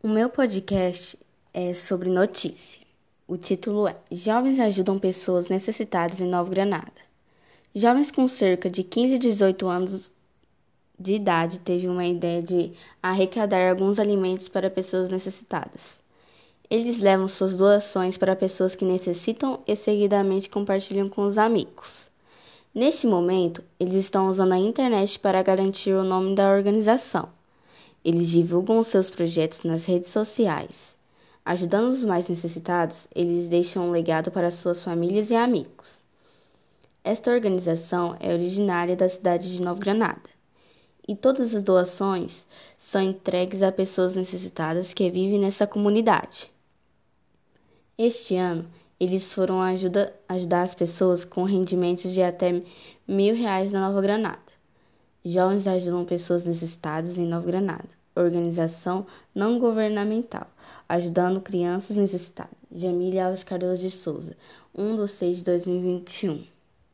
O meu podcast é sobre notícia. O título é Jovens ajudam pessoas necessitadas em Nova Granada. Jovens com cerca de 15 a 18 anos de idade teve uma ideia de arrecadar alguns alimentos para pessoas necessitadas. Eles levam suas doações para pessoas que necessitam e seguidamente compartilham com os amigos. Neste momento, eles estão usando a internet para garantir o nome da organização. Eles divulgam seus projetos nas redes sociais. Ajudando os mais necessitados, eles deixam um legado para suas famílias e amigos. Esta organização é originária da cidade de Nova Granada e todas as doações são entregues a pessoas necessitadas que vivem nessa comunidade. Este ano, eles foram ajuda, ajudar as pessoas com rendimentos de até mil reais na Nova Granada. Jovens ajudam pessoas necessitadas em Nova Granada. Organização não governamental, ajudando crianças necessitadas. Jamília Alves Cardoso de Souza, 1 de 6 de 2021.